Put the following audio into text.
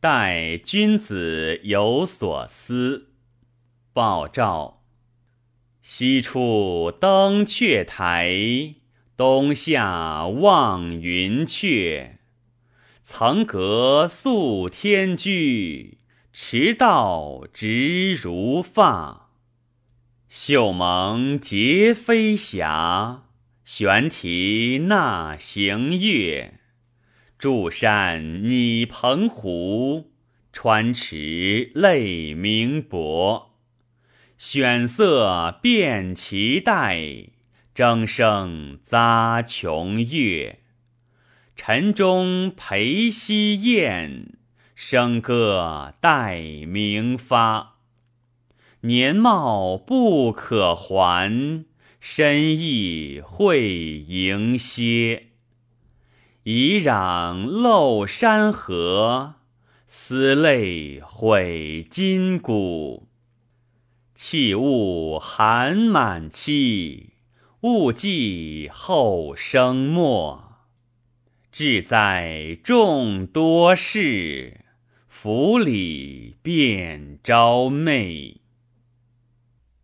待君子有所思。报照：西出登阙台，东下望云阙。层阁肃天居，驰道直如发。绣蒙结飞霞，悬啼纳行月。筑山拟澎湖，川池泪明博。选色辨其代，争声匝琼月。晨钟陪夕宴，笙歌待明发。年貌不可还，身意会盈歇。以攘漏山河，思泪毁今古。弃物寒满期，物寄后生末。志在众多事，府里便招媚。